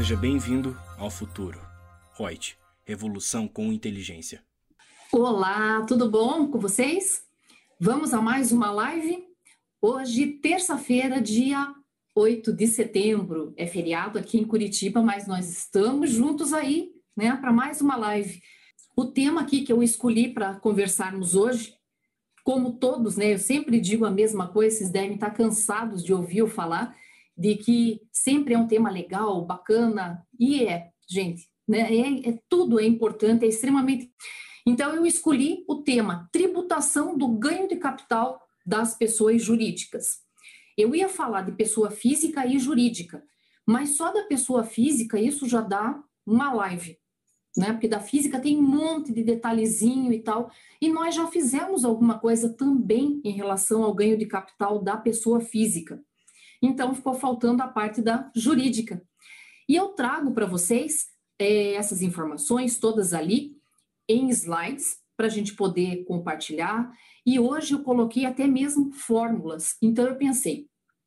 Seja bem-vindo ao futuro. Reut, revolução com inteligência. Olá, tudo bom com vocês? Vamos a mais uma live? Hoje, terça-feira, dia 8 de setembro. É feriado aqui em Curitiba, mas nós estamos juntos aí, né, para mais uma live. O tema aqui que eu escolhi para conversarmos hoje, como todos, né, eu sempre digo a mesma coisa, vocês devem estar cansados de ouvir eu falar, de que sempre é um tema legal, bacana, e é, gente, né, é, é tudo é importante, é extremamente. Então, eu escolhi o tema tributação do ganho de capital das pessoas jurídicas. Eu ia falar de pessoa física e jurídica, mas só da pessoa física isso já dá uma live, né? Porque da física tem um monte de detalhezinho e tal, e nós já fizemos alguma coisa também em relação ao ganho de capital da pessoa física. Então, ficou faltando a parte da jurídica. E eu trago para vocês é, essas informações todas ali em slides para a gente poder compartilhar. E hoje eu coloquei até mesmo fórmulas. Então, eu pensei,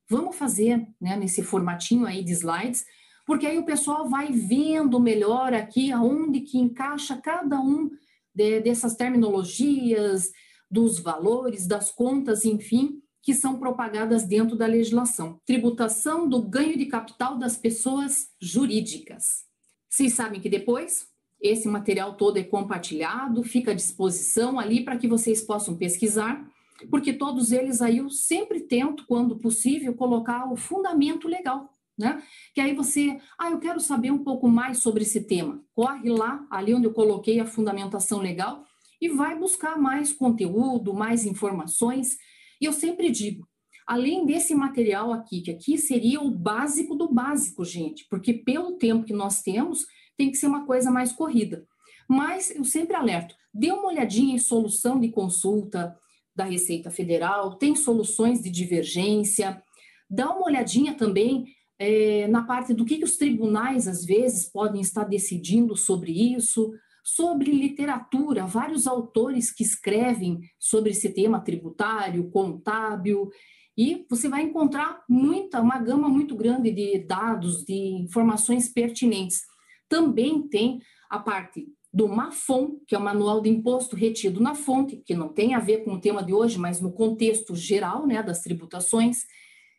vamos fazer né, nesse formatinho aí de slides, porque aí o pessoal vai vendo melhor aqui aonde que encaixa cada um de, dessas terminologias, dos valores, das contas, enfim, que são propagadas dentro da legislação. Tributação do ganho de capital das pessoas jurídicas. Vocês sabem que depois esse material todo é compartilhado, fica à disposição ali para que vocês possam pesquisar, porque todos eles aí eu sempre tento, quando possível, colocar o fundamento legal, né? Que aí você, ah, eu quero saber um pouco mais sobre esse tema. Corre lá, ali onde eu coloquei a fundamentação legal, e vai buscar mais conteúdo, mais informações e eu sempre digo, além desse material aqui, que aqui seria o básico do básico, gente, porque pelo tempo que nós temos, tem que ser uma coisa mais corrida. Mas eu sempre alerto, dê uma olhadinha em solução de consulta da Receita Federal, tem soluções de divergência, dá uma olhadinha também é, na parte do que, que os tribunais, às vezes, podem estar decidindo sobre isso, sobre literatura, vários autores que escrevem sobre esse tema tributário, contábil, e você vai encontrar muita, uma gama muito grande de dados, de informações pertinentes. Também tem a parte do MAFON, que é o Manual de Imposto Retido na Fonte, que não tem a ver com o tema de hoje, mas no contexto geral né, das tributações.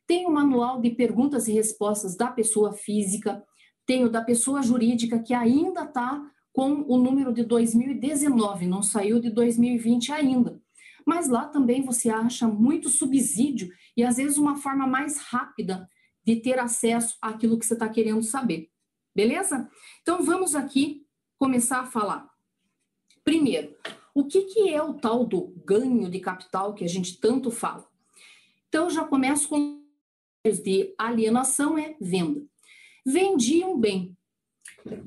Tem o Manual de Perguntas e Respostas da Pessoa Física, tem o da Pessoa Jurídica, que ainda está com o número de 2019, não saiu de 2020 ainda. Mas lá também você acha muito subsídio e às vezes uma forma mais rápida de ter acesso àquilo que você está querendo saber. Beleza? Então vamos aqui começar a falar. Primeiro, o que, que é o tal do ganho de capital que a gente tanto fala? Então já começo com de alienação é venda. Vendi um bem,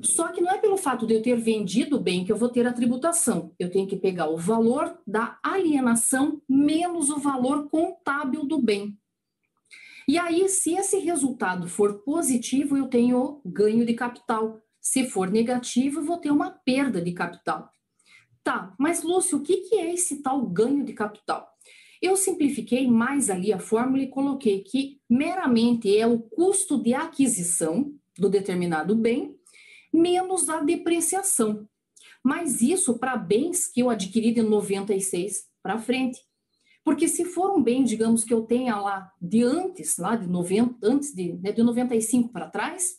só que não é pelo fato de eu ter vendido o bem que eu vou ter a tributação. Eu tenho que pegar o valor da alienação menos o valor contábil do bem. E aí, se esse resultado for positivo, eu tenho ganho de capital. Se for negativo, eu vou ter uma perda de capital. Tá, mas Lúcio, o que é esse tal ganho de capital? Eu simplifiquei mais ali a fórmula e coloquei que meramente é o custo de aquisição do determinado bem menos a depreciação. Mas isso para bens que eu adquiri de 96 para frente. Porque se for um bem, digamos que eu tenha lá de antes, lá de 90, antes de, né, de 95 para trás,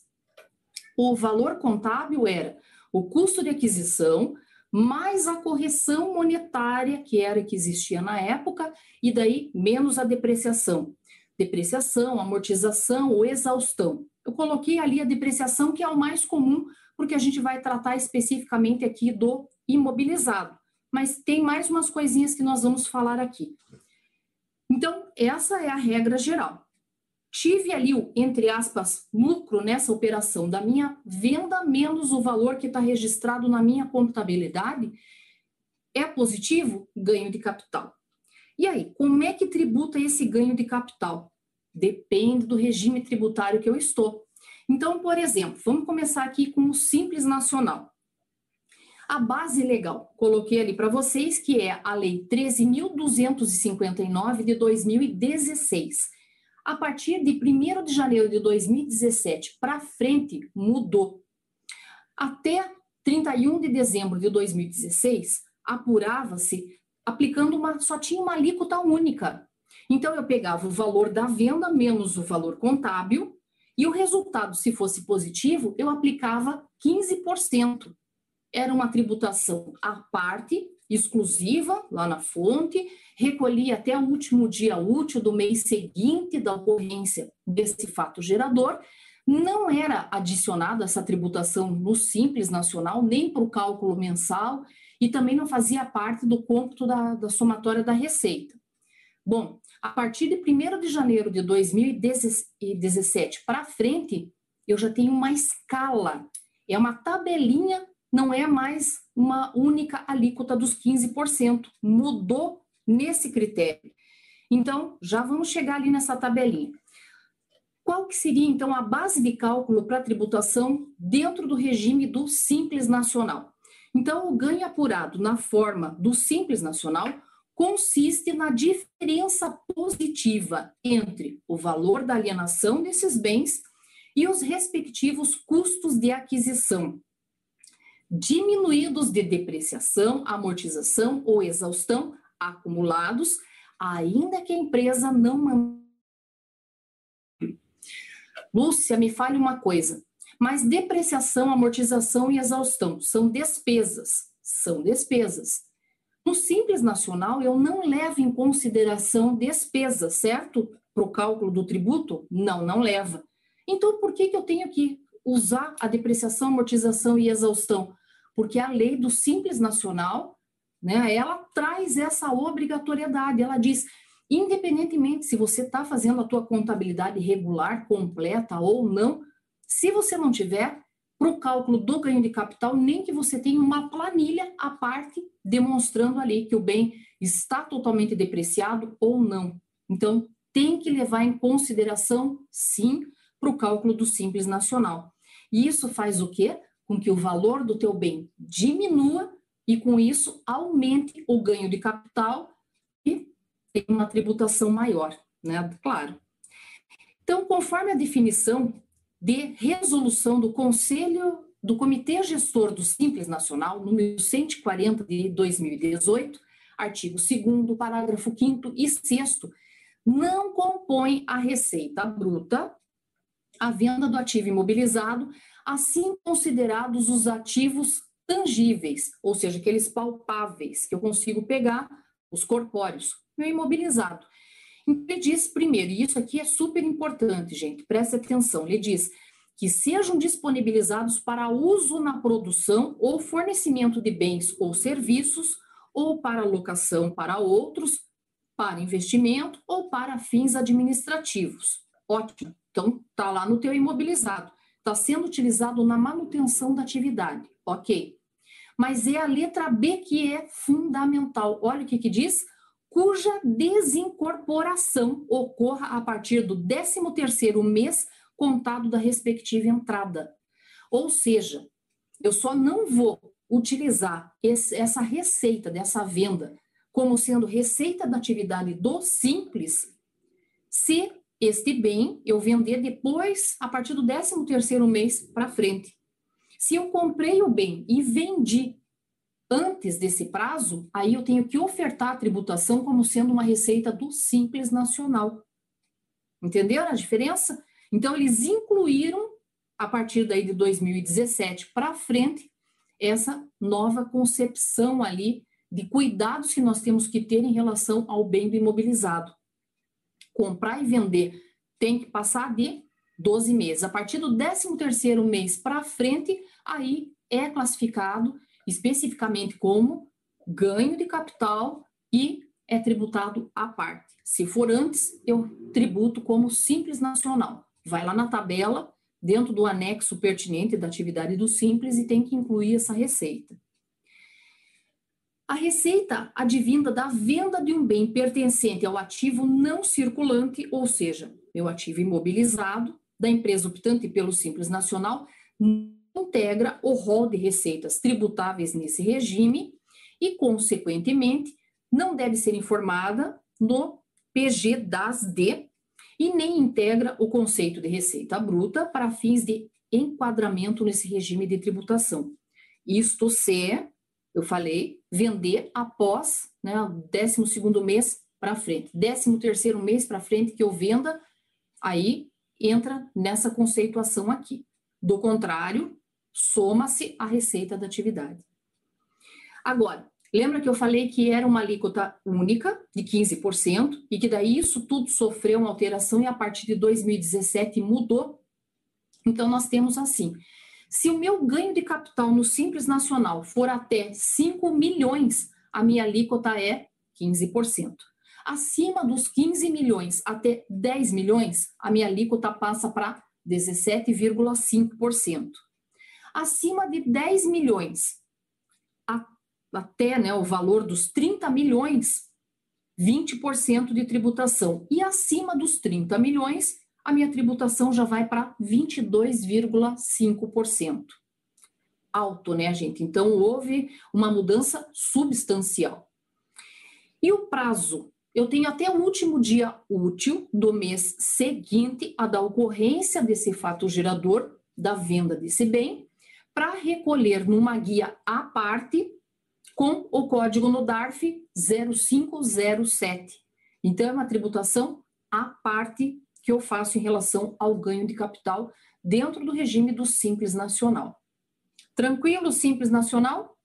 o valor contábil era o custo de aquisição mais a correção monetária que era que existia na época e daí menos a depreciação. Depreciação, amortização ou exaustão. Eu coloquei ali a depreciação que é o mais comum porque a gente vai tratar especificamente aqui do imobilizado. Mas tem mais umas coisinhas que nós vamos falar aqui. Então, essa é a regra geral. Tive ali o, entre aspas, lucro nessa operação da minha venda menos o valor que está registrado na minha contabilidade. É positivo? Ganho de capital. E aí, como é que tributa esse ganho de capital? Depende do regime tributário que eu estou. Então, por exemplo, vamos começar aqui com o Simples Nacional. A base legal, coloquei ali para vocês, que é a Lei 13.259 de 2016. A partir de 1 de janeiro de 2017 para frente, mudou. Até 31 de dezembro de 2016, apurava-se aplicando uma, só tinha uma alíquota única. Então, eu pegava o valor da venda menos o valor contábil, e o resultado, se fosse positivo, eu aplicava 15%. Era uma tributação à parte, exclusiva, lá na fonte, recolhia até o último dia útil do mês seguinte da ocorrência desse fato gerador. Não era adicionada essa tributação no Simples Nacional, nem para o cálculo mensal, e também não fazia parte do cômputo da, da somatória da receita. Bom, a partir de 1 de janeiro de 2017 para frente, eu já tenho uma escala, é uma tabelinha, não é mais uma única alíquota dos 15%, mudou nesse critério. Então, já vamos chegar ali nessa tabelinha. Qual que seria, então, a base de cálculo para tributação dentro do regime do Simples Nacional? Então, o ganho apurado na forma do Simples Nacional consiste na diferença positiva entre o valor da alienação desses bens e os respectivos custos de aquisição, diminuídos de depreciação, amortização ou exaustão acumulados, ainda que a empresa não Lúcia, me fale uma coisa. Mas depreciação, amortização e exaustão são despesas. São despesas. No Simples Nacional, eu não levo em consideração despesas, certo? Para o cálculo do tributo? Não, não leva. Então, por que, que eu tenho que usar a depreciação, amortização e exaustão? Porque a lei do Simples Nacional, né, ela traz essa obrigatoriedade. Ela diz, independentemente se você está fazendo a tua contabilidade regular, completa ou não, se você não tiver, para o cálculo do ganho de capital, nem que você tenha uma planilha à parte demonstrando ali que o bem está totalmente depreciado ou não. Então, tem que levar em consideração, sim, para o cálculo do Simples Nacional. E isso faz o quê? Com que o valor do teu bem diminua e, com isso, aumente o ganho de capital e tenha uma tributação maior, né? Claro. Então, conforme a definição de resolução do Conselho do Comitê Gestor do Simples Nacional, número 140 de 2018, artigo 2 parágrafo 5 e 6 não compõe a receita bruta a venda do ativo imobilizado, assim considerados os ativos tangíveis, ou seja, aqueles palpáveis que eu consigo pegar, os corpóreos, meu imobilizado. Ele diz primeiro, e isso aqui é super importante, gente, preste atenção, ele diz que sejam disponibilizados para uso na produção ou fornecimento de bens ou serviços, ou para locação para outros, para investimento ou para fins administrativos. Ótimo. Então, está lá no teu imobilizado. Está sendo utilizado na manutenção da atividade. Ok. Mas é a letra B que é fundamental. Olha o que, que diz cuja desincorporação ocorra a partir do 13º mês contado da respectiva entrada. Ou seja, eu só não vou utilizar esse, essa receita dessa venda como sendo receita da atividade do simples se este bem eu vender depois, a partir do 13º mês para frente. Se eu comprei o bem e vendi antes desse prazo, aí eu tenho que ofertar a tributação como sendo uma receita do Simples Nacional. Entenderam a diferença? Então, eles incluíram, a partir daí de 2017 para frente, essa nova concepção ali de cuidados que nós temos que ter em relação ao bem do imobilizado. Comprar e vender tem que passar de 12 meses. A partir do 13º mês para frente, aí é classificado especificamente como ganho de capital e é tributado à parte. Se for antes, eu tributo como simples nacional. Vai lá na tabela, dentro do anexo pertinente da atividade do simples e tem que incluir essa receita. A receita advinda da venda de um bem pertencente ao ativo não circulante, ou seja, meu ativo imobilizado, da empresa optante pelo Simples Nacional, integra o rol de receitas tributáveis nesse regime e, consequentemente, não deve ser informada no PG das D e nem integra o conceito de receita bruta para fins de enquadramento nesse regime de tributação. Isto se, eu falei, vender após né, o 12 mês para frente. 13 terceiro mês para frente que eu venda, aí entra nessa conceituação aqui. Do contrário, soma-se a receita da atividade. Agora, lembra que eu falei que era uma alíquota única de 15% e que daí isso tudo sofreu uma alteração e a partir de 2017 mudou? Então nós temos assim: se o meu ganho de capital no Simples Nacional for até 5 milhões, a minha alíquota é 15%. Acima dos 15 milhões até 10 milhões, a minha alíquota passa para 17,5%. Acima de 10 milhões até né, o valor dos 30 milhões, 20% de tributação. E acima dos 30 milhões, a minha tributação já vai para 22,5%. Alto, né, gente? Então, houve uma mudança substancial. E o prazo eu tenho até o último dia útil do mês seguinte a da ocorrência desse fato gerador da venda desse bem para recolher numa guia à parte com o código no DARF 0507. Então, é uma tributação à parte que eu faço em relação ao ganho de capital dentro do regime do Simples Nacional. Tranquilo, Simples Nacional?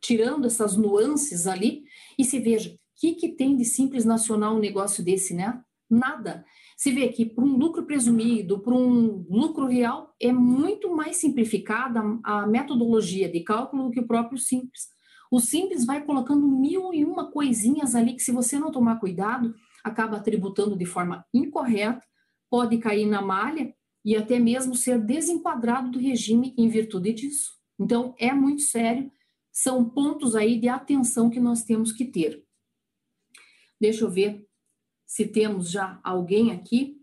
Tirando essas nuances ali, e se veja, que, que tem de simples nacional um negócio desse, né? Nada. Se vê que para um lucro presumido, para um lucro real, é muito mais simplificada a metodologia de cálculo do que o próprio simples. O simples vai colocando mil e uma coisinhas ali que, se você não tomar cuidado, acaba tributando de forma incorreta, pode cair na malha e até mesmo ser desenquadrado do regime em virtude disso. Então, é muito sério, são pontos aí de atenção que nós temos que ter. Deixa eu ver se temos já alguém aqui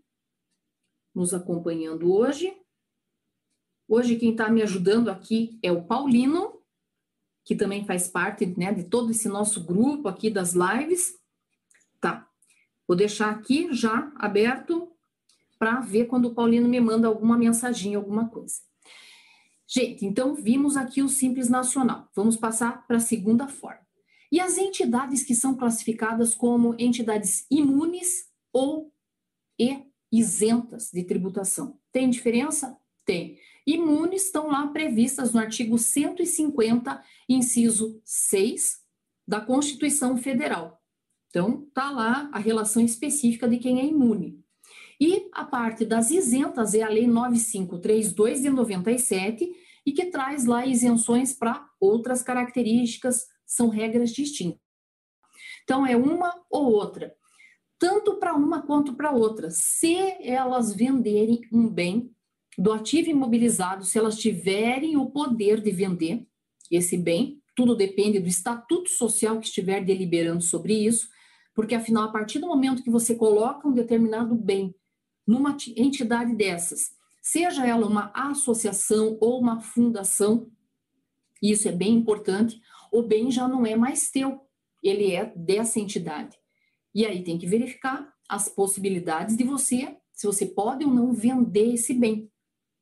nos acompanhando hoje. Hoje quem está me ajudando aqui é o Paulino, que também faz parte né, de todo esse nosso grupo aqui das lives. Tá, vou deixar aqui já aberto para ver quando o Paulino me manda alguma mensagem, alguma coisa. Gente, então vimos aqui o Simples Nacional. Vamos passar para a segunda forma. E as entidades que são classificadas como entidades imunes ou e isentas de tributação. Tem diferença? Tem. Imunes estão lá previstas no artigo 150, inciso 6 da Constituição Federal. Então, está lá a relação específica de quem é imune. E a parte das isentas é a Lei 9532 de 97 e que traz lá isenções para outras características são regras distintas. Então, é uma ou outra, tanto para uma quanto para outra. Se elas venderem um bem do ativo imobilizado, se elas tiverem o poder de vender esse bem, tudo depende do estatuto social que estiver deliberando sobre isso, porque afinal, a partir do momento que você coloca um determinado bem numa entidade dessas, seja ela uma associação ou uma fundação, isso é bem importante, o bem já não é mais teu, ele é dessa entidade. E aí tem que verificar as possibilidades de você, se você pode ou não vender esse bem.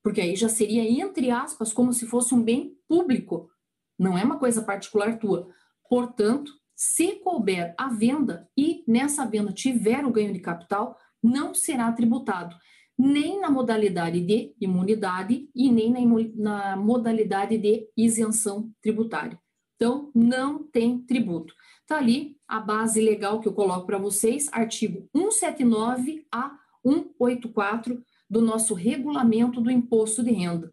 Porque aí já seria, entre aspas, como se fosse um bem público, não é uma coisa particular tua. Portanto, se couber a venda e nessa venda tiver o ganho de capital, não será tributado, nem na modalidade de imunidade e nem na, modalidade de isenção tributária. Então, não tem tributo. Está ali a base legal que eu coloco para vocês, artigo 179 a 184 do nosso regulamento do imposto de renda.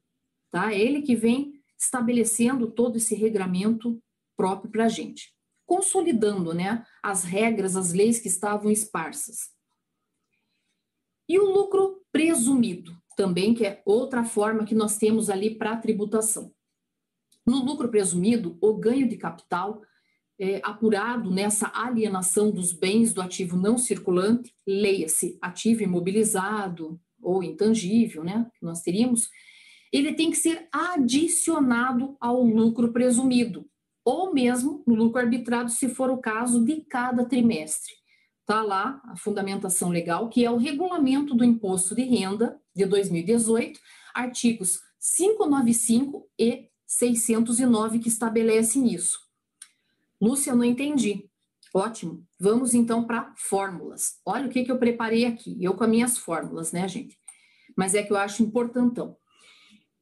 Tá? Ele que vem estabelecendo todo esse regramento próprio para a gente, consolidando né, as regras, as leis que estavam esparsas. E o lucro presumido, também, que é outra forma que nós temos ali para tributação. No lucro presumido, o ganho de capital é, apurado nessa alienação dos bens do ativo não circulante, leia-se ativo imobilizado ou intangível, né, que nós teríamos, ele tem que ser adicionado ao lucro presumido, ou mesmo no lucro arbitrado, se for o caso de cada trimestre. Está lá a fundamentação legal, que é o regulamento do imposto de renda de 2018, artigos 595 e 609 que estabelecem isso. Lúcia, não entendi. Ótimo. Vamos então para fórmulas. Olha o que, que eu preparei aqui. Eu com as minhas fórmulas, né, gente? Mas é que eu acho importantão.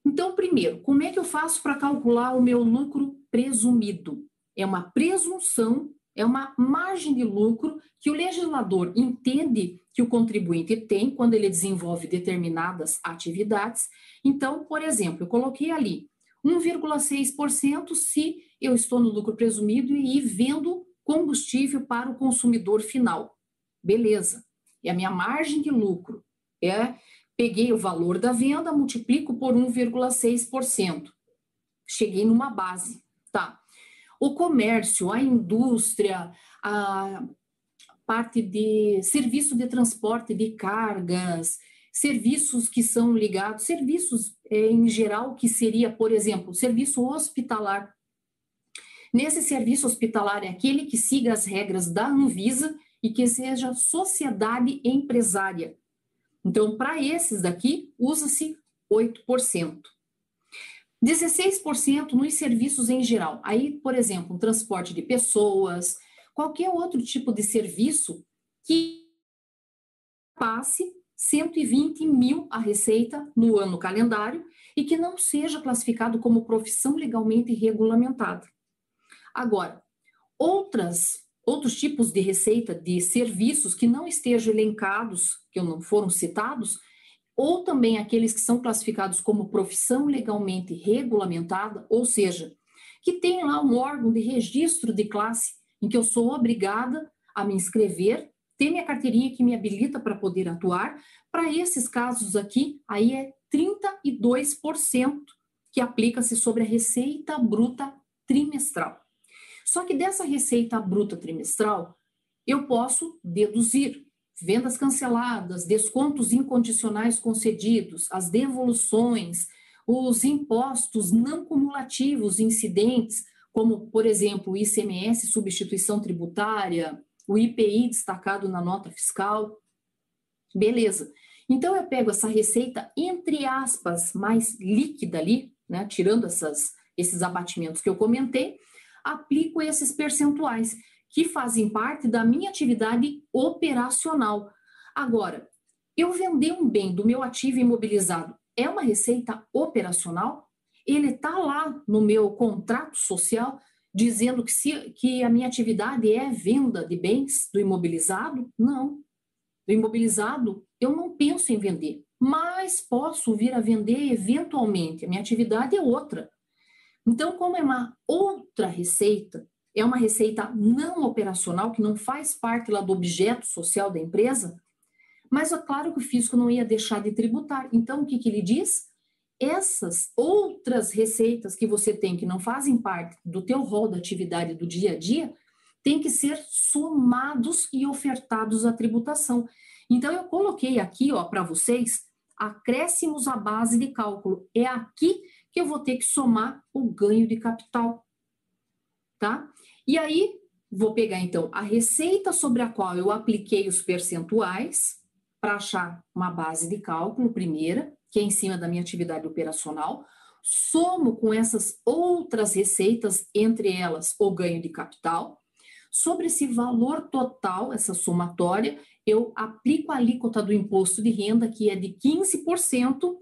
Então, primeiro, como é que eu faço para calcular o meu lucro presumido? É uma presunção, é uma margem de lucro que o legislador entende que o contribuinte tem quando ele desenvolve determinadas atividades. Então, por exemplo, eu coloquei ali 1,6% se eu estou no lucro presumido e vendo combustível para o consumidor final. Beleza. E a minha margem de lucro é peguei o valor da venda, multiplico por 1,6%. Cheguei numa base, tá? O comércio, a indústria, a parte de serviço de transporte de cargas, serviços que são ligados, serviços é, em geral, que seria, por exemplo, serviço hospitalar. Nesse serviço hospitalar é aquele que siga as regras da Anvisa e que seja sociedade empresária. Então, para esses daqui, usa-se 8%. 16% nos serviços em geral. Aí, por exemplo, transporte de pessoas, qualquer outro tipo de serviço que passe 120 mil a receita no ano calendário e que não seja classificado como profissão legalmente regulamentada. Agora, outras outros tipos de receita de serviços que não estejam elencados, que não foram citados, ou também aqueles que são classificados como profissão legalmente regulamentada, ou seja, que tem lá um órgão de registro de classe em que eu sou obrigada a me inscrever, ter minha carteirinha que me habilita para poder atuar. Para esses casos aqui, aí é 32% que aplica-se sobre a receita bruta trimestral. Só que dessa receita bruta trimestral, eu posso deduzir vendas canceladas, descontos incondicionais concedidos, as devoluções, os impostos não cumulativos incidentes, como, por exemplo, ICMS, substituição tributária, o IPI destacado na nota fiscal. Beleza. Então, eu pego essa receita, entre aspas, mais líquida ali, né, tirando essas, esses abatimentos que eu comentei, aplico esses percentuais, que fazem parte da minha atividade operacional. Agora, eu vender um bem do meu ativo imobilizado é uma receita operacional? Ele está lá no meu contrato social dizendo que, se, que a minha atividade é venda de bens do imobilizado? Não. Do imobilizado, eu não penso em vender, mas posso vir a vender eventualmente. A minha atividade é outra. Então, como é uma outra receita, é uma receita não operacional, que não faz parte lá do objeto social da empresa, mas é claro que o fisco não ia deixar de tributar. Então, o que, que ele diz? Essas outras receitas que você tem que não fazem parte do teu rol da atividade do dia a dia, tem que ser somados e ofertados à tributação. Então, eu coloquei aqui, ó, para vocês, acréscimos à base de cálculo. É aqui que eu vou ter que somar o ganho de capital, tá? E aí, vou pegar então a receita sobre a qual eu apliquei os percentuais para achar uma base de cálculo primeira, que é em cima da minha atividade operacional, somo com essas outras receitas, entre elas o ganho de capital. Sobre esse valor total, essa somatória, eu aplico a alíquota do imposto de renda, que é de 15%,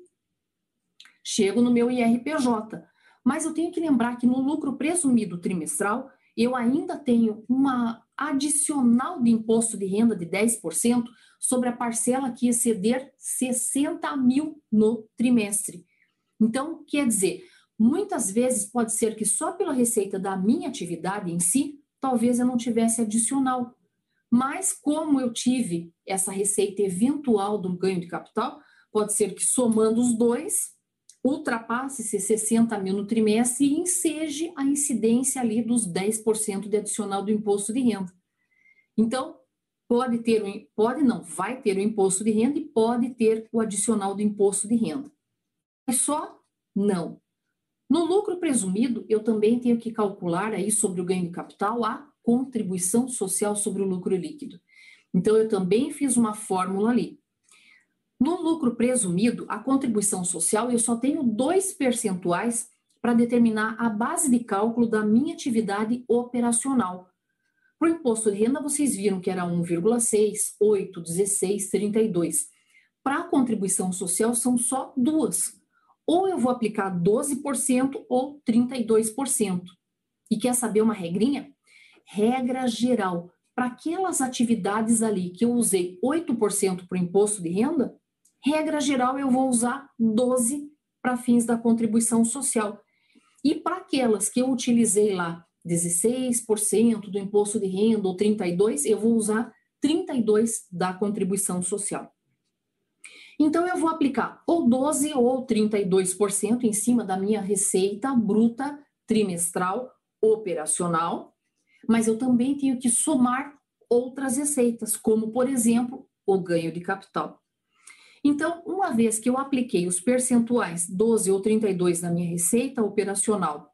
chego no meu IRPJ. Mas eu tenho que lembrar que no lucro presumido trimestral, eu ainda tenho uma adicional de imposto de renda de 10% sobre a parcela que exceder 60 mil no trimestre. Então, quer dizer, muitas vezes pode ser que só pela receita da minha atividade em si, talvez eu não tivesse adicional. Mas como eu tive essa receita eventual do ganho de capital, pode ser que somando os dois, ultrapasse esses 60 mil no trimestre e enseje a incidência ali dos 10% de adicional do imposto de renda. Então, pode ter, pode não, vai ter o imposto de renda e pode ter o adicional do imposto de renda. Mas só não. No lucro presumido, eu também tenho que calcular aí sobre o ganho de capital a contribuição social sobre o lucro líquido. Então, eu também fiz uma fórmula ali. No lucro presumido, a contribuição social, eu só tenho dois percentuais para determinar a base de cálculo da minha atividade operacional. Para o imposto de renda, vocês viram que era 1,6, 8, 16, 32. Para a contribuição social, são só duas. Ou eu vou aplicar 12% ou 32%. E quer saber uma regrinha? Regra geral. Para aquelas atividades ali que eu usei 8% para o imposto de renda, regra geral eu vou usar 12% para fins da contribuição social. E para aquelas que eu utilizei lá 16% do imposto de renda ou 32, eu vou usar 32 da contribuição social. Então eu vou aplicar ou 12 ou 32% em cima da minha receita bruta trimestral operacional, mas eu também tenho que somar outras receitas, como por exemplo, o ganho de capital. Então, uma vez que eu apliquei os percentuais 12 ou 32 na minha receita operacional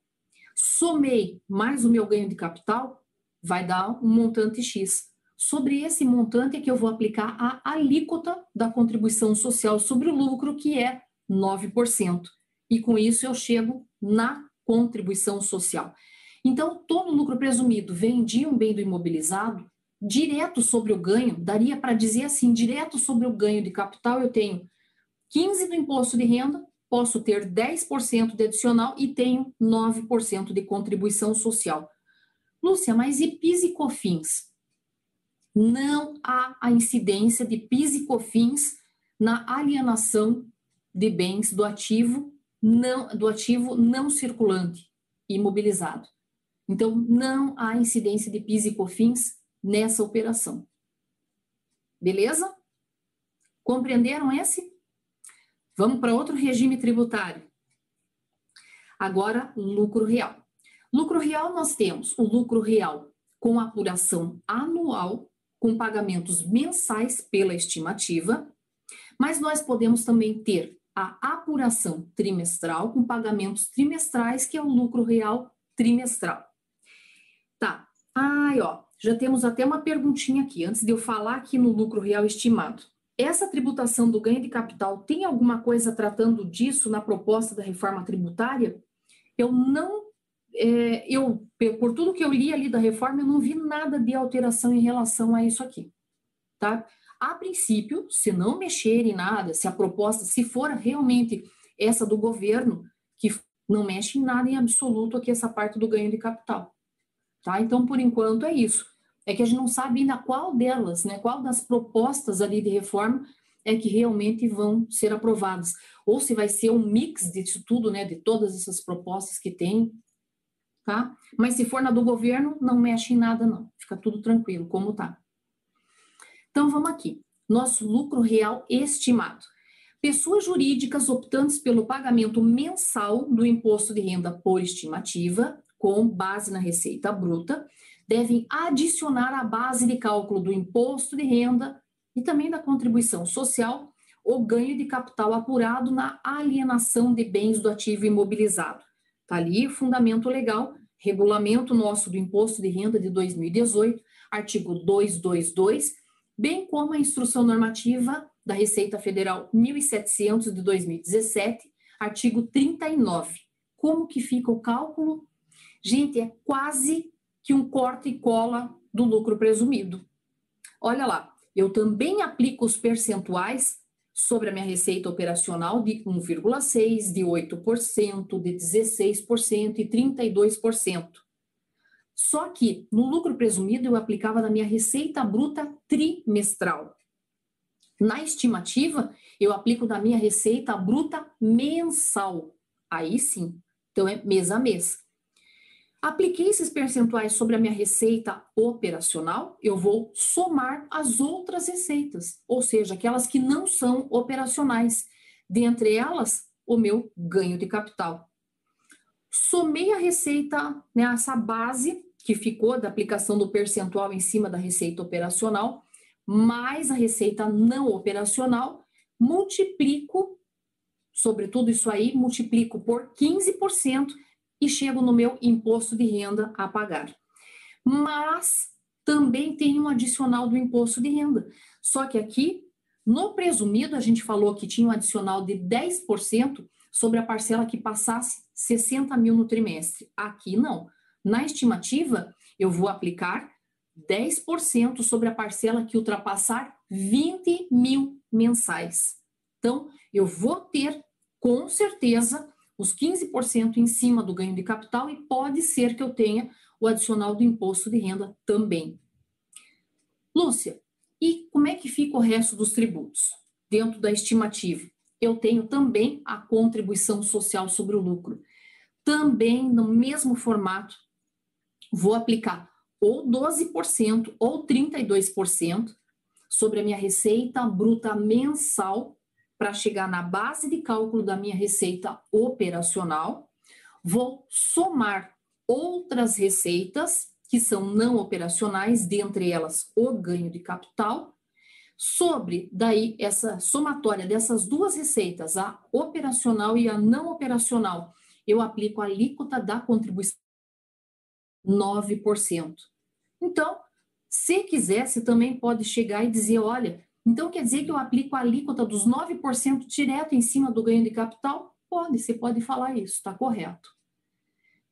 somei mais o meu ganho de capital, vai dar um montante X. Sobre esse montante é que eu vou aplicar a alíquota da contribuição social sobre o lucro, que é 9%. E com isso eu chego na contribuição social. Então, todo lucro presumido vendi um bem do imobilizado, direto sobre o ganho, daria para dizer assim, direto sobre o ganho de capital, eu tenho 15 do imposto de renda posso ter 10% de adicional e tenho 9% de contribuição social. Lúcia, mas e PIS e COFINS? Não há a incidência de PIS e COFINS na alienação de bens do ativo não do ativo não circulante imobilizado. Então não há incidência de PIS e COFINS nessa operação. Beleza? Compreenderam esse? Vamos para outro regime tributário. Agora, lucro real. Lucro real, nós temos o lucro real com apuração anual, com pagamentos mensais pela estimativa, mas nós podemos também ter a apuração trimestral com pagamentos trimestrais, que é o lucro real trimestral. Tá. Ai, ó, já temos até uma perguntinha aqui, antes de eu falar aqui no lucro real estimado. Essa tributação do ganho de capital tem alguma coisa tratando disso na proposta da reforma tributária? Eu não, é, eu por tudo que eu li ali da reforma, eu não vi nada de alteração em relação a isso aqui, tá? A princípio, se não mexer em nada, se a proposta, se for realmente essa do governo, que não mexe em nada em absoluto aqui essa parte do ganho de capital, tá? Então, por enquanto, é isso é que a gente não sabe ainda qual delas, né, qual das propostas ali de reforma é que realmente vão ser aprovadas, ou se vai ser um mix disso tudo, né, de todas essas propostas que tem, tá? Mas se for na do governo, não mexe em nada não, fica tudo tranquilo, como tá. Então vamos aqui, nosso lucro real estimado. Pessoas jurídicas optantes pelo pagamento mensal do imposto de renda por estimativa, com base na receita bruta, devem adicionar à base de cálculo do imposto de renda e também da contribuição social o ganho de capital apurado na alienação de bens do ativo imobilizado. Está ali o fundamento legal, regulamento nosso do imposto de renda de 2018, artigo 222, bem como a instrução normativa da Receita Federal 1700 de 2017, artigo 39. Como que fica o cálculo? Gente, é quase que um corte e cola do lucro presumido. Olha lá, eu também aplico os percentuais sobre a minha receita operacional de 1,6%, de 8%, de 16% e 32%. Só que no lucro presumido eu aplicava na minha receita bruta trimestral. Na estimativa, eu aplico na minha receita bruta mensal. Aí sim, então é mês a mês. Apliquei esses percentuais sobre a minha receita operacional, eu vou somar as outras receitas, ou seja, aquelas que não são operacionais, dentre elas, o meu ganho de capital. Somei a receita, né, essa base que ficou da aplicação do percentual em cima da receita operacional, mais a receita não operacional, multiplico sobre tudo isso aí, multiplico por 15% e chego no meu imposto de renda a pagar. Mas também tem um adicional do imposto de renda. Só que aqui, no presumido, a gente falou que tinha um adicional de 10% sobre a parcela que passasse 60 mil no trimestre. Aqui não. Na estimativa, eu vou aplicar 10% sobre a parcela que ultrapassar 20 mil mensais. Então, eu vou ter, com certeza, os 15% em cima do ganho de capital e pode ser que eu tenha o adicional do imposto de renda também. Lúcia, e como é que fica o resto dos tributos? Dentro da estimativa, eu tenho também a contribuição social sobre o lucro. Também no mesmo formato, vou aplicar ou 12% ou 32% sobre a minha receita bruta mensal para chegar na base de cálculo da minha receita operacional. Vou somar outras receitas que são não operacionais, dentre elas o ganho de capital, sobre daí essa somatória dessas duas receitas, a operacional e a não operacional, eu aplico a alíquota da contribuição 9%. Então, se quiser, você também pode chegar e dizer, olha, então quer dizer que eu aplico a alíquota dos 9% direto em cima do ganho de capital? Pode, você pode falar isso, está correto.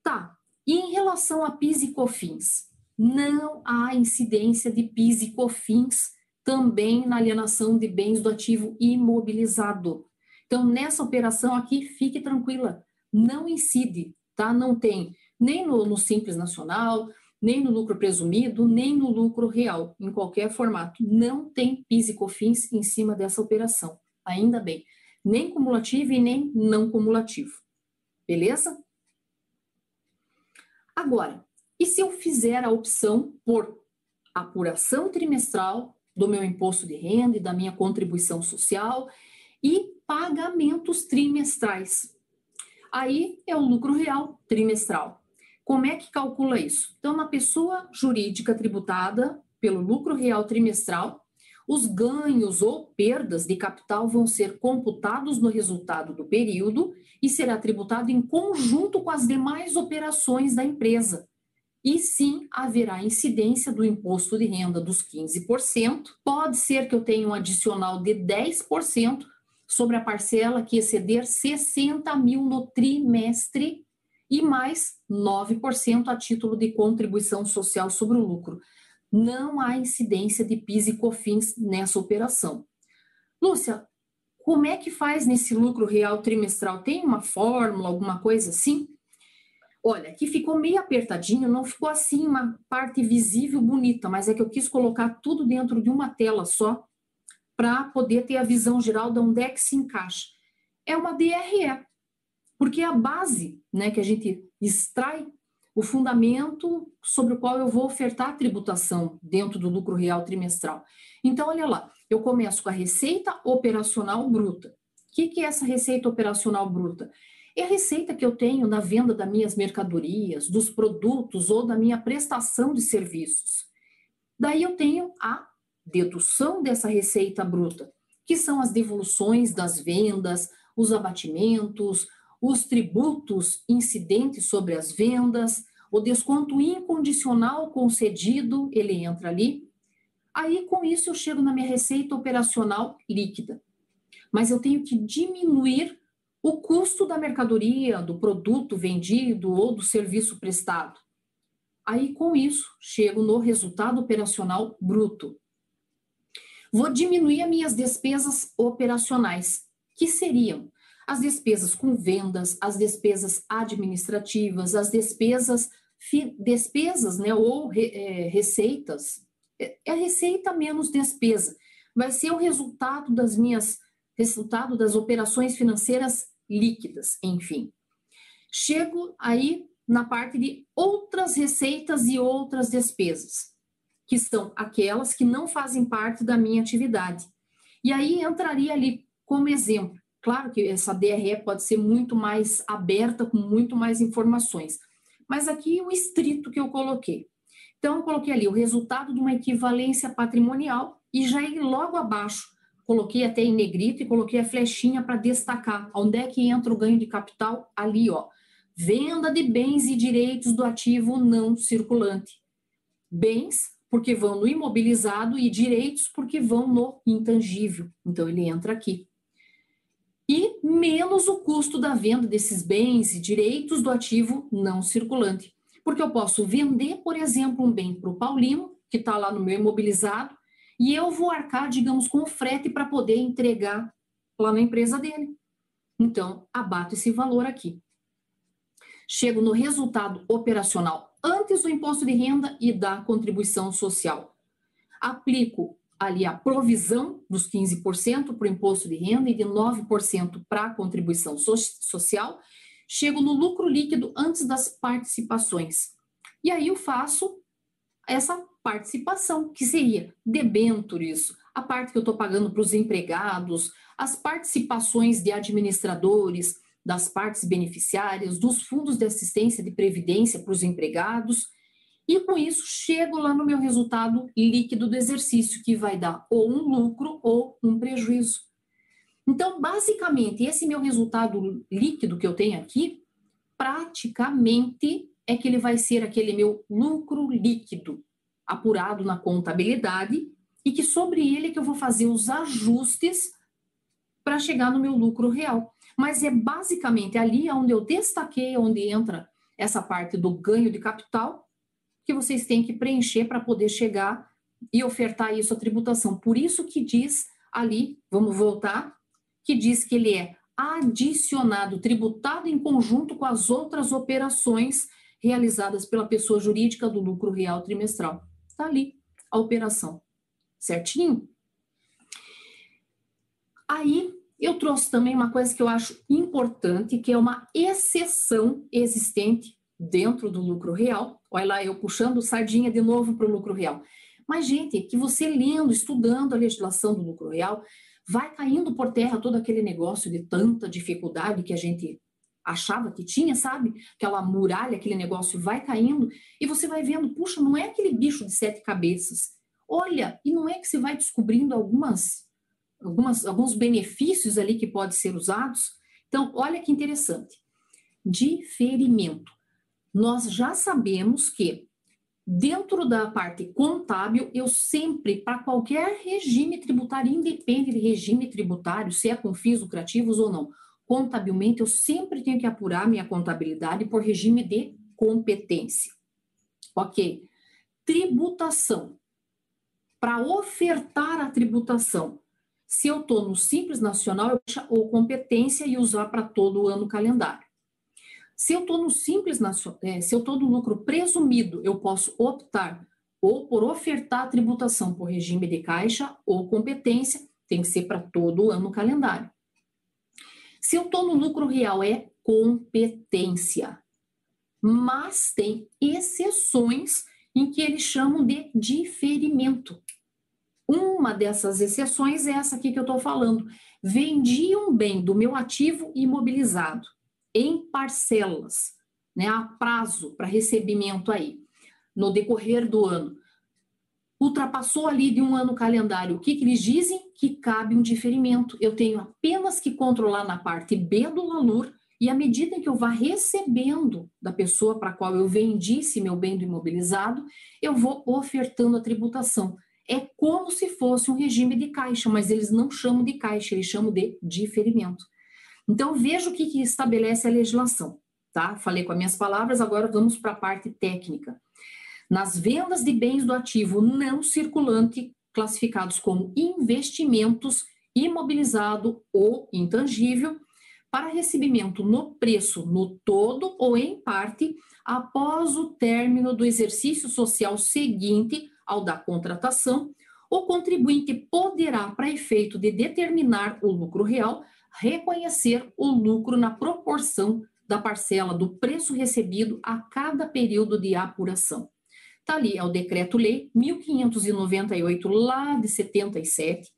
Tá, e em relação a PIS e COFINS? Não há incidência de PIS e COFINS também na alienação de bens do ativo imobilizado. Então, nessa operação aqui, fique tranquila, não incide, tá? Não tem nem no, no Simples Nacional, nem no lucro presumido, nem no lucro real, em qualquer formato. Não tem PIS e COFINS em cima dessa operação, ainda bem. Nem cumulativo e nem não cumulativo. Beleza? Agora, e se eu fizer a opção por apuração trimestral do meu imposto de renda e da minha contribuição social e pagamentos trimestrais? Aí é o lucro real trimestral. Como é que calcula isso? Então, uma pessoa jurídica tributada pelo lucro real trimestral, os ganhos ou perdas de capital vão ser computados no resultado do período e será tributado em conjunto com as demais operações da empresa. E sim, haverá incidência do imposto de renda dos 15%. Pode ser que eu tenha um adicional de 10% sobre a parcela que exceder 60 mil no trimestre e mais 9% a título de contribuição social sobre o lucro. Não há incidência de PIS e COFINS nessa operação. Lúcia, como é que faz nesse lucro real trimestral? Tem uma fórmula, alguma coisa assim? Olha, aqui ficou meio apertadinho, não ficou assim uma parte visível bonita, mas é que eu quis colocar tudo dentro de uma tela só para poder ter a visão geral de onde é que se encaixa. É uma DRE, porque é a base né, que a gente extrai o fundamento sobre o qual eu vou ofertar a tributação dentro do lucro real trimestral. Então, olha lá, eu começo com a receita operacional bruta. O que, que é essa receita operacional bruta? É a receita que eu tenho na venda das minhas mercadorias, dos produtos ou da minha prestação de serviços. Daí eu tenho a dedução dessa receita bruta, que são as devoluções das vendas, os abatimentos, os tributos incidentes sobre as vendas, o desconto incondicional concedido, ele entra ali. Aí, com isso, eu chego na minha receita operacional líquida. Mas eu tenho que diminuir o custo da mercadoria, do produto vendido ou do serviço prestado. Aí, com isso, chego no resultado operacional bruto. Vou diminuir as minhas despesas operacionais, que seriam as despesas com vendas, as despesas administrativas, as despesas despesas, né, ou re, é, receitas, é, é receita menos despesa. Vai ser o resultado das minhas resultado das operações financeiras líquidas, enfim. Chego aí na parte de outras receitas e outras despesas, que são aquelas que não fazem parte da minha atividade. E aí entraria ali como exemplo Claro que essa DRE pode ser muito mais aberta, com muito mais informações, mas aqui o estrito que eu coloquei. Então, eu coloquei ali o resultado de uma equivalência patrimonial e já logo abaixo coloquei até em negrito e coloquei a flechinha para destacar onde é que entra o ganho de capital ali, ó. Venda de bens e direitos do ativo não circulante. Bens porque vão no imobilizado, e direitos, porque vão no intangível. Então, ele entra aqui. Menos o custo da venda desses bens e direitos do ativo não circulante. Porque eu posso vender, por exemplo, um bem para o Paulino, que está lá no meu imobilizado, e eu vou arcar, digamos, com o frete para poder entregar lá na empresa dele. Então, abato esse valor aqui. Chego no resultado operacional antes do imposto de renda e da contribuição social. Aplico ali a provisão dos 15% para o imposto de renda e de 9% para a contribuição so social. Chego no lucro líquido antes das participações. E aí eu faço essa participação, que seria debêntures, a parte que eu estou pagando para os empregados, as participações de administradores, das partes beneficiárias, dos fundos de assistência de previdência para os empregados, e com isso chego lá no meu resultado líquido do exercício, que vai dar ou um lucro ou um prejuízo. Então, basicamente, esse meu resultado líquido que eu tenho aqui, praticamente é que ele vai ser aquele meu lucro líquido, apurado na contabilidade, e que sobre ele é que eu vou fazer os ajustes para chegar no meu lucro real. Mas é basicamente ali onde eu destaquei, onde entra essa parte do ganho de capital, que vocês têm que preencher para poder chegar e ofertar isso à tributação. Por isso que diz ali, vamos voltar, que diz que ele é adicionado, tributado em conjunto com as outras operações realizadas pela pessoa jurídica do lucro real trimestral. Está ali a operação. Certinho? Aí eu trouxe também uma coisa que eu acho importante, que é uma exceção existente dentro do lucro real. Olha lá, eu puxando sardinha de novo para o lucro real. Mas, gente, que você lendo, estudando a legislação do lucro real, vai caindo por terra todo aquele negócio de tanta dificuldade que a gente achava que tinha, sabe? Aquela muralha, aquele negócio vai caindo e você vai vendo, puxa, não é aquele bicho de sete cabeças. Olha, e não é que você vai descobrindo algumas algumas, alguns benefícios ali que podem ser usados. Então, olha que interessante. Diferimento. Nós já sabemos que dentro da parte contábil, eu sempre, para qualquer regime tributário, independe de regime tributário, se é com fins lucrativos ou não, contabilmente, eu sempre tenho que apurar minha contabilidade por regime de competência. Ok. Tributação. Para ofertar a tributação, se eu estou no Simples Nacional, eu ou competência e usar para todo o ano calendário. Se eu estou no Simples é, se eu estou no lucro presumido, eu posso optar ou por ofertar a tributação por regime de caixa ou competência, tem que ser para todo ano calendário. Se eu estou no lucro real, é competência. Mas tem exceções em que eles chamam de diferimento. Uma dessas exceções é essa aqui que eu estou falando. Vendi um bem do meu ativo imobilizado em parcelas, né, a prazo para recebimento aí, no decorrer do ano. Ultrapassou ali de um ano calendário. O que, que eles dizem? Que cabe um diferimento. Eu tenho apenas que controlar na parte B do valor e à medida que eu vá recebendo da pessoa para qual eu vendi esse meu bem do imobilizado, eu vou ofertando a tributação é como se fosse um regime de caixa, mas eles não chamam de caixa, eles chamam de diferimento. Então, veja o que, que estabelece a legislação, tá? Falei com as minhas palavras, agora vamos para a parte técnica. Nas vendas de bens do ativo não circulante, classificados como investimentos, imobilizado ou intangível, para recebimento no preço, no todo ou em parte, após o término do exercício social seguinte ao da contratação, o contribuinte poderá, para efeito de determinar o lucro real, reconhecer o lucro na proporção da parcela do preço recebido a cada período de apuração. Está ali, é o Decreto-Lei 1598, lá de 77,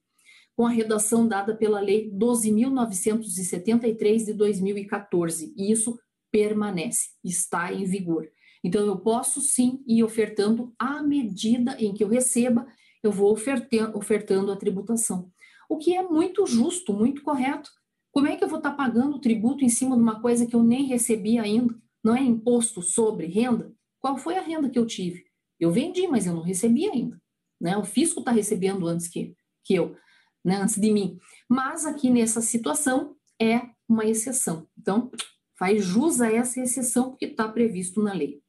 com a redação dada pela Lei 12.973 de 2014. E isso permanece, está em vigor. Então, eu posso sim ir ofertando à medida em que eu receba, eu vou ofertando a tributação. O que é muito justo, muito correto. Como é que eu vou estar pagando tributo em cima de uma coisa que eu nem recebi ainda? Não é imposto sobre renda? Qual foi a renda que eu tive? Eu vendi, mas eu não recebi ainda. Né? O fisco está recebendo antes que, que eu, né? antes de mim. Mas aqui nessa situação é uma exceção. Então, faz jus a essa exceção porque está previsto na lei.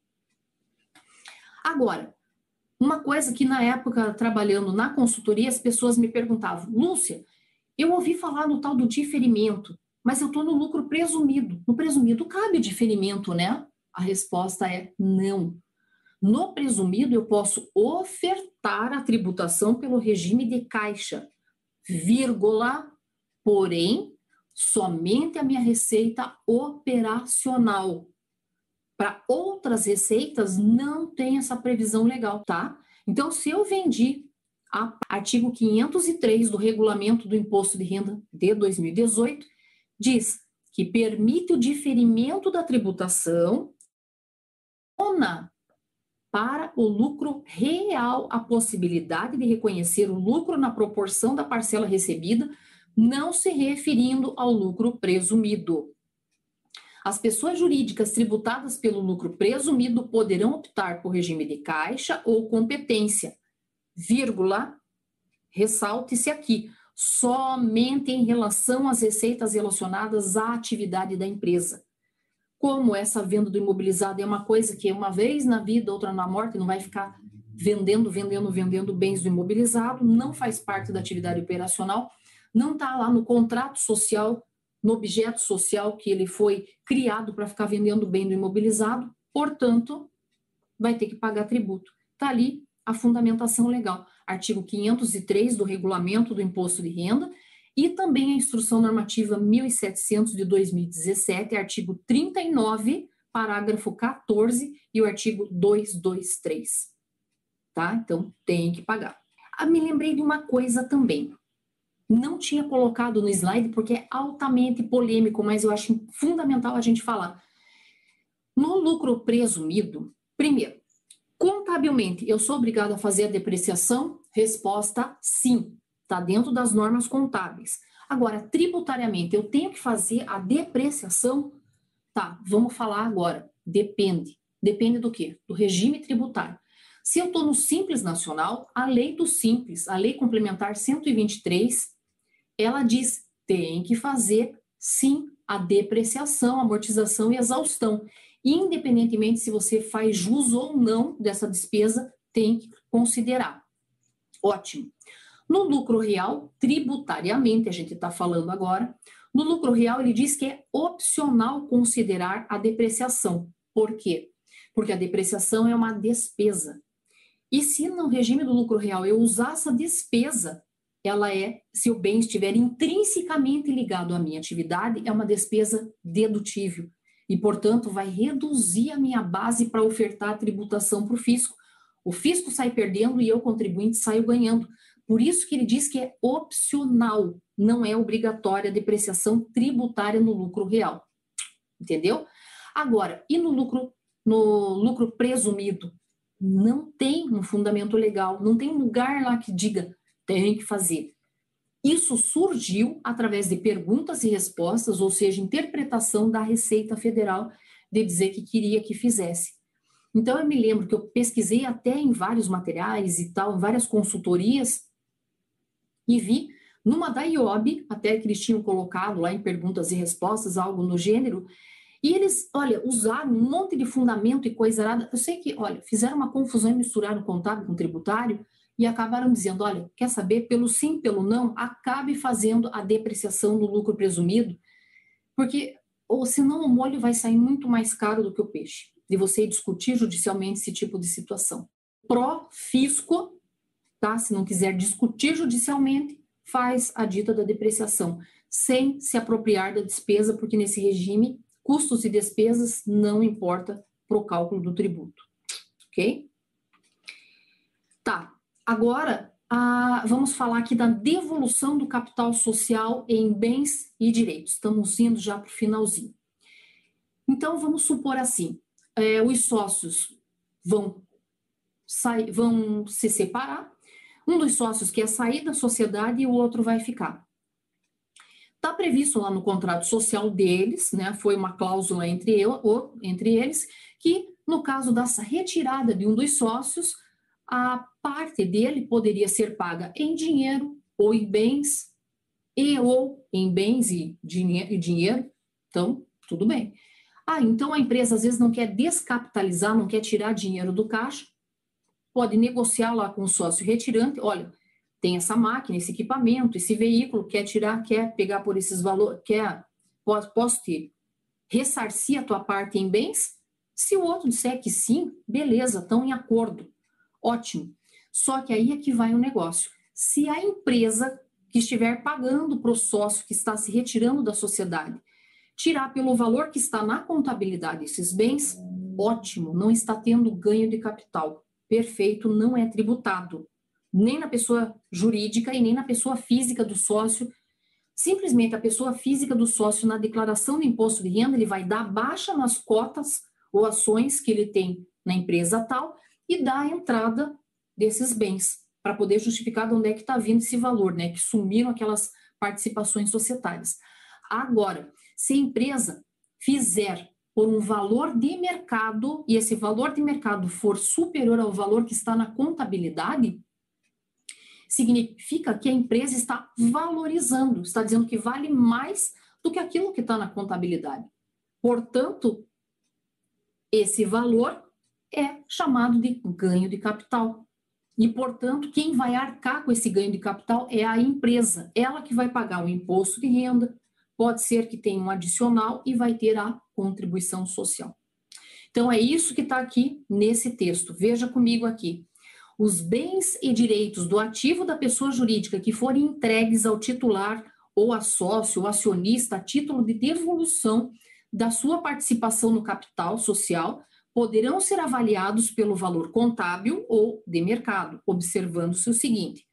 Agora, uma coisa que na época, trabalhando na consultoria, as pessoas me perguntavam, Lúcia, eu ouvi falar no tal do diferimento, mas eu estou no lucro presumido. No presumido cabe diferimento, né? A resposta é não. No presumido, eu posso ofertar a tributação pelo regime de caixa, vírgula, porém, somente a minha receita operacional. Para outras receitas, não tem essa previsão legal, tá? Então, se eu vendi artigo 503 do Regulamento do Imposto de Renda de 2018, diz que permite o diferimento da tributação para o lucro real a possibilidade de reconhecer o lucro na proporção da parcela recebida, não se referindo ao lucro presumido. As pessoas jurídicas tributadas pelo lucro presumido poderão optar por regime de caixa ou competência, vírgula, ressalte-se aqui, somente em relação às receitas relacionadas à atividade da empresa. Como essa venda do imobilizado é uma coisa que uma vez na vida, outra na morte, não vai ficar vendendo, vendendo, vendendo bens do imobilizado, não faz parte da atividade operacional, não está lá no contrato social no objeto social que ele foi criado para ficar vendendo bem do imobilizado, portanto, vai ter que pagar tributo. Está ali a fundamentação legal, artigo 503 do regulamento do imposto de renda e também a instrução normativa 1700 de 2017, artigo 39, parágrafo 14 e o artigo 223. Tá? Então, tem que pagar. Ah, me lembrei de uma coisa também não tinha colocado no slide porque é altamente polêmico, mas eu acho fundamental a gente falar. No lucro presumido, primeiro, contabilmente, eu sou obrigado a fazer a depreciação? Resposta: sim, está dentro das normas contábeis. Agora, tributariamente, eu tenho que fazer a depreciação? Tá, vamos falar agora. Depende. Depende do quê? Do regime tributário. Se eu estou no Simples Nacional, a lei do Simples, a lei complementar 123, ela diz: tem que fazer sim a depreciação, amortização e exaustão. Independentemente se você faz jus ou não dessa despesa, tem que considerar. Ótimo. No lucro real, tributariamente, a gente está falando agora, no lucro real ele diz que é opcional considerar a depreciação. Por quê? Porque a depreciação é uma despesa. E se no regime do lucro real eu usar essa despesa ela é, se o bem estiver intrinsecamente ligado à minha atividade, é uma despesa dedutível e, portanto, vai reduzir a minha base para ofertar a tributação para o fisco. O fisco sai perdendo e eu, contribuinte, saio ganhando. Por isso que ele diz que é opcional, não é obrigatória a depreciação tributária no lucro real. Entendeu? Agora, e no lucro, no lucro presumido? Não tem um fundamento legal, não tem lugar lá que diga tem que fazer. Isso surgiu através de perguntas e respostas, ou seja, interpretação da Receita Federal de dizer que queria que fizesse. Então, eu me lembro que eu pesquisei até em vários materiais e tal, várias consultorias, e vi numa da IOB, até que eles tinham colocado lá em perguntas e respostas, algo no gênero, e eles, olha, usaram um monte de fundamento e coisa errada. Eu sei que, olha, fizeram uma confusão e misturaram contábil com tributário, e acabaram dizendo: olha, quer saber, pelo sim, pelo não, acabe fazendo a depreciação do lucro presumido, porque ou senão o molho vai sair muito mais caro do que o peixe, de você discutir judicialmente esse tipo de situação. Pró-fisco, tá? Se não quiser discutir judicialmente, faz a dita da depreciação, sem se apropriar da despesa, porque nesse regime, custos e despesas não importa para o cálculo do tributo. Ok? Tá, Agora, vamos falar aqui da devolução do capital social em bens e direitos. Estamos indo já para o finalzinho. Então, vamos supor assim: é, os sócios vão, sair, vão se separar, um dos sócios quer sair da sociedade e o outro vai ficar. Está previsto lá no contrato social deles, né? Foi uma cláusula entre, eu, entre eles, que no caso dessa retirada de um dos sócios, a parte dele poderia ser paga em dinheiro ou em bens, e ou em bens e dinheiro. Então, tudo bem. Ah, então a empresa às vezes não quer descapitalizar, não quer tirar dinheiro do caixa, pode negociar lá com o sócio retirante, olha, tem essa máquina, esse equipamento, esse veículo, quer tirar, quer pegar por esses valores, quer, posso, posso te ressarcir a tua parte em bens? Se o outro disser que sim, beleza, estão em acordo, ótimo. Só que aí é que vai o negócio. Se a empresa que estiver pagando para o sócio que está se retirando da sociedade, tirar pelo valor que está na contabilidade esses bens, ótimo, não está tendo ganho de capital. Perfeito, não é tributado. Nem na pessoa jurídica e nem na pessoa física do sócio. Simplesmente a pessoa física do sócio, na declaração do imposto de renda, ele vai dar baixa nas cotas ou ações que ele tem na empresa tal e a entrada desses bens para poder justificar de onde é que está vindo esse valor, né? Que sumiram aquelas participações societárias. Agora, se a empresa fizer por um valor de mercado e esse valor de mercado for superior ao valor que está na contabilidade, significa que a empresa está valorizando, está dizendo que vale mais do que aquilo que está na contabilidade. Portanto, esse valor é chamado de ganho de capital. E, portanto, quem vai arcar com esse ganho de capital é a empresa. Ela que vai pagar o imposto de renda, pode ser que tenha um adicional e vai ter a contribuição social. Então, é isso que está aqui nesse texto. Veja comigo aqui. Os bens e direitos do ativo da pessoa jurídica que forem entregues ao titular ou a sócio ou acionista a título de devolução da sua participação no capital social poderão ser avaliados pelo valor contábil ou de mercado, observando-se o seguinte: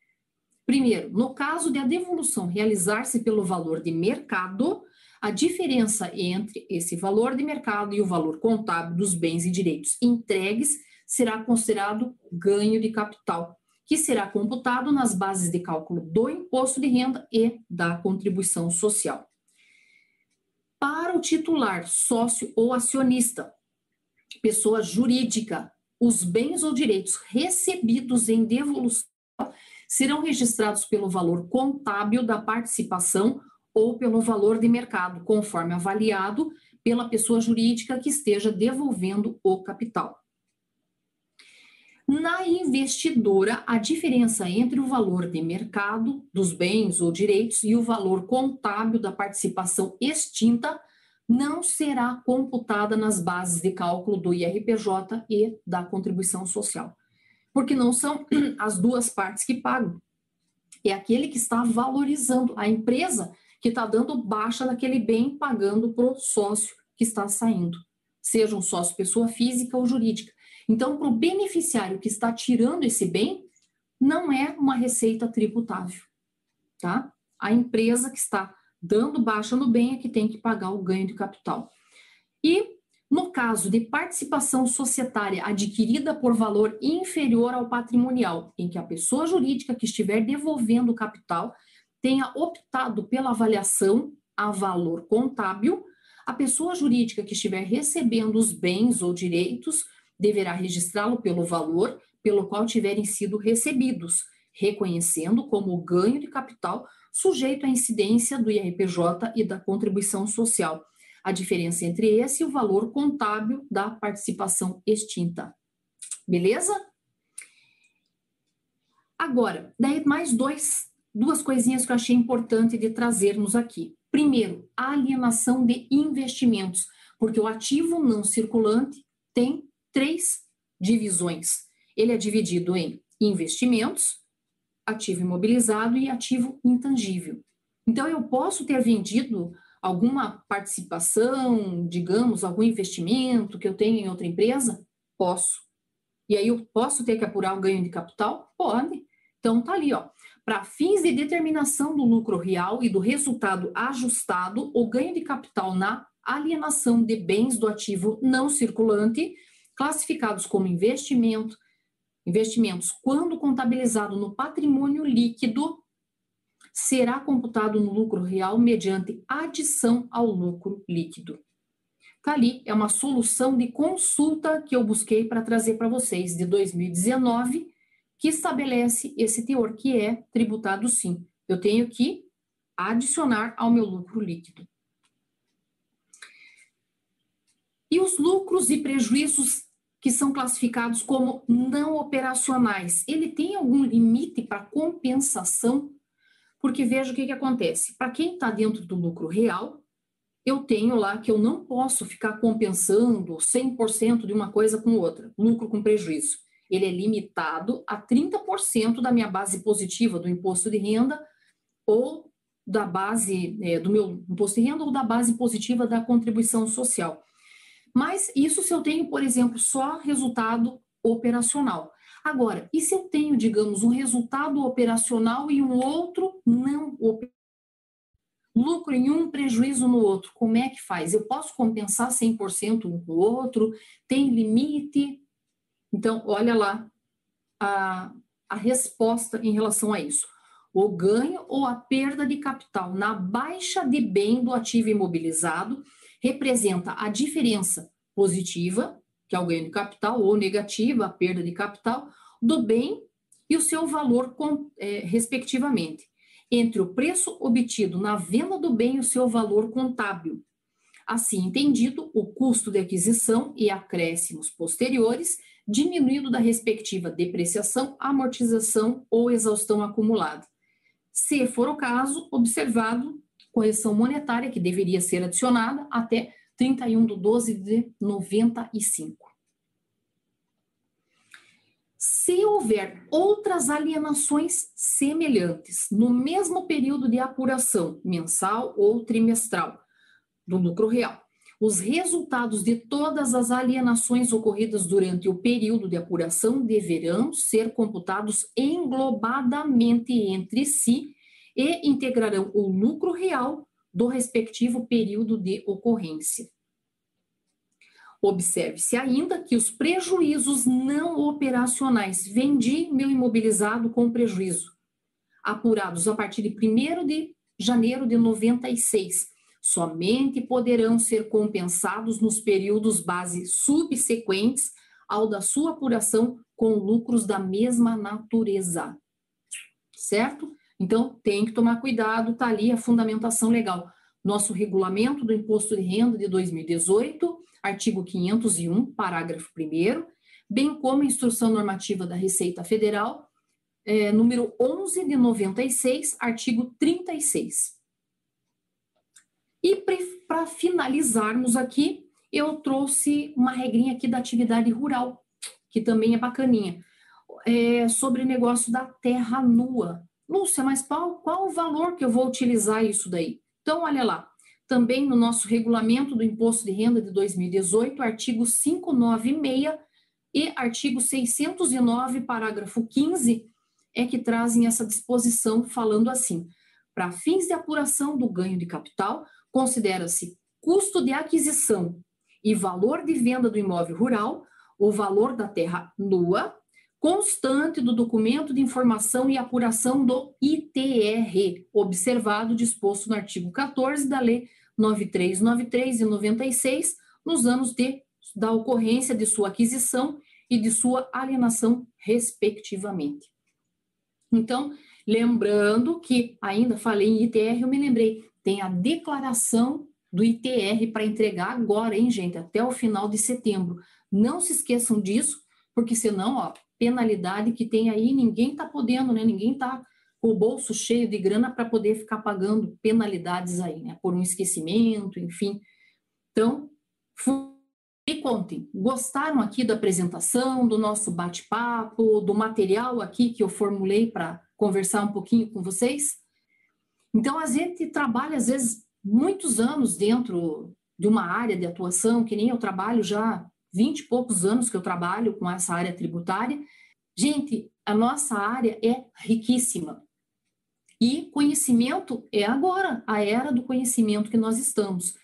primeiro, no caso de a devolução realizar-se pelo valor de mercado, a diferença entre esse valor de mercado e o valor contábil dos bens e direitos entregues será considerado ganho de capital, que será computado nas bases de cálculo do imposto de renda e da contribuição social. Para o titular, sócio ou acionista, pessoa jurídica, os bens ou direitos recebidos em devolução serão registrados pelo valor contábil da participação ou pelo valor de mercado, conforme avaliado pela pessoa jurídica que esteja devolvendo o capital. Na investidora, a diferença entre o valor de mercado dos bens ou direitos e o valor contábil da participação extinta não será computada nas bases de cálculo do IRPJ e da contribuição social, porque não são as duas partes que pagam. É aquele que está valorizando, a empresa que está dando baixa daquele bem, pagando para o sócio que está saindo, seja um sócio pessoa física ou jurídica. Então, para o beneficiário que está tirando esse bem, não é uma receita tributável, tá? A empresa que está dando baixa no bem é que tem que pagar o ganho de capital. E no caso de participação societária adquirida por valor inferior ao patrimonial, em que a pessoa jurídica que estiver devolvendo o capital tenha optado pela avaliação a valor contábil, a pessoa jurídica que estiver recebendo os bens ou direitos deverá registrá-lo pelo valor pelo qual tiverem sido recebidos, reconhecendo como ganho de capital sujeito à incidência do IRPJ e da contribuição social. A diferença entre esse e o valor contábil da participação extinta. Beleza? Agora, daí mais dois, duas coisinhas que eu achei importante de trazermos aqui. Primeiro, a alienação de investimentos, porque o ativo não circulante tem três divisões. Ele é dividido em investimentos, ativo imobilizado e ativo intangível. Então, eu posso ter vendido alguma participação, digamos, algum investimento que eu tenho em outra empresa? Posso. E aí eu posso ter que apurar o ganho de capital? Pode. Então, tá ali, ó. Para fins de determinação do lucro real e do resultado ajustado, o ganho de capital na alienação de bens do ativo não circulante, classificados como investimento, investimentos, quando contabilizado no patrimônio líquido, será computado no lucro real mediante adição ao lucro líquido. Tá ali, é uma solução de consulta que eu busquei para trazer para vocês de 2019 que estabelece esse teor, que é tributado sim. Eu tenho que adicionar ao meu lucro líquido. E os lucros e prejuízos que são classificados como não operacionais, ele tem algum limite para compensação? Porque veja o que, que acontece. Para quem está dentro do lucro real, eu tenho lá que eu não posso ficar compensando 100% de uma coisa com outra, lucro com prejuízo. Ele é limitado a 30% da minha base positiva do imposto de renda ou da base é, do meu imposto de renda ou da base positiva da contribuição social. Mas isso se eu tenho, por exemplo, só resultado operacional. Agora, e se eu tenho, digamos, um resultado operacional e um outro não operacional? lucro em um, prejuízo no outro. Como é que faz? Eu posso compensar 100% um com o outro? Tem limite? Então, olha lá a, a resposta em relação a isso. O ganho ou a perda de capital na baixa de bem do ativo imobilizado representa a diferença positiva, que é o ganho de capital, ou negativa, a perda de capital, do bem e o seu valor, é, respectivamente entre o preço obtido na venda do bem e o seu valor contábil. Assim entendido, o custo de aquisição e acréscimos posteriores, diminuído da respectiva depreciação, amortização ou exaustão acumulada. Se for o caso, observado correção monetária que deveria ser adicionada até 31 de 12 de 95. Se houver outras alienações semelhantes no mesmo período de apuração, mensal ou trimestral, do lucro real, os resultados de todas as alienações ocorridas durante o período de apuração deverão ser computados englobadamente entre si e integrarão o lucro real do respectivo período de ocorrência. Observe-se ainda que os prejuízos não operacionais, vendi meu imobilizado com prejuízo, apurados a partir de 1 de janeiro de 96, somente poderão ser compensados nos períodos base subsequentes ao da sua apuração com lucros da mesma natureza. Certo? Então, tem que tomar cuidado, tá ali a fundamentação legal. Nosso regulamento do imposto de renda de 2018 artigo 501, parágrafo 1, bem como a Instrução Normativa da Receita Federal, é, número 11 de 96, artigo 36. E para finalizarmos aqui, eu trouxe uma regrinha aqui da atividade rural, que também é bacaninha, é, sobre o negócio da terra nua. Lúcia, mas qual, qual o valor que eu vou utilizar isso daí? Então, olha lá, também no nosso regulamento do Imposto de Renda de 2018, artigo 596 e artigo 609, parágrafo 15, é que trazem essa disposição falando assim: para fins de apuração do ganho de capital, considera-se custo de aquisição e valor de venda do imóvel rural, o valor da terra nua, constante do documento de informação e apuração do ITR, observado disposto no artigo 14 da Lei 93, 93 e 96, nos anos de, da ocorrência de sua aquisição e de sua alienação, respectivamente. Então, lembrando que, ainda falei em ITR, eu me lembrei, tem a declaração do ITR para entregar agora, hein, gente, até o final de setembro. Não se esqueçam disso, porque senão, ó, penalidade que tem aí, ninguém está podendo, né? Ninguém está o bolso cheio de grana para poder ficar pagando penalidades aí, né? Por um esquecimento, enfim. Então, me contem, gostaram aqui da apresentação, do nosso bate-papo, do material aqui que eu formulei para conversar um pouquinho com vocês? Então, a gente trabalha, às vezes, muitos anos dentro de uma área de atuação, que nem eu trabalho já 20 e poucos anos que eu trabalho com essa área tributária. Gente, a nossa área é riquíssima. E conhecimento é agora, a era do conhecimento que nós estamos.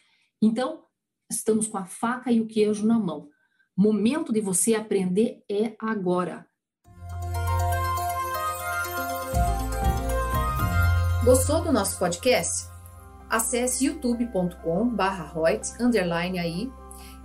Então, estamos com a faca e o queijo na mão. Momento de você aprender é agora. Gostou do nosso podcast? Acesse aí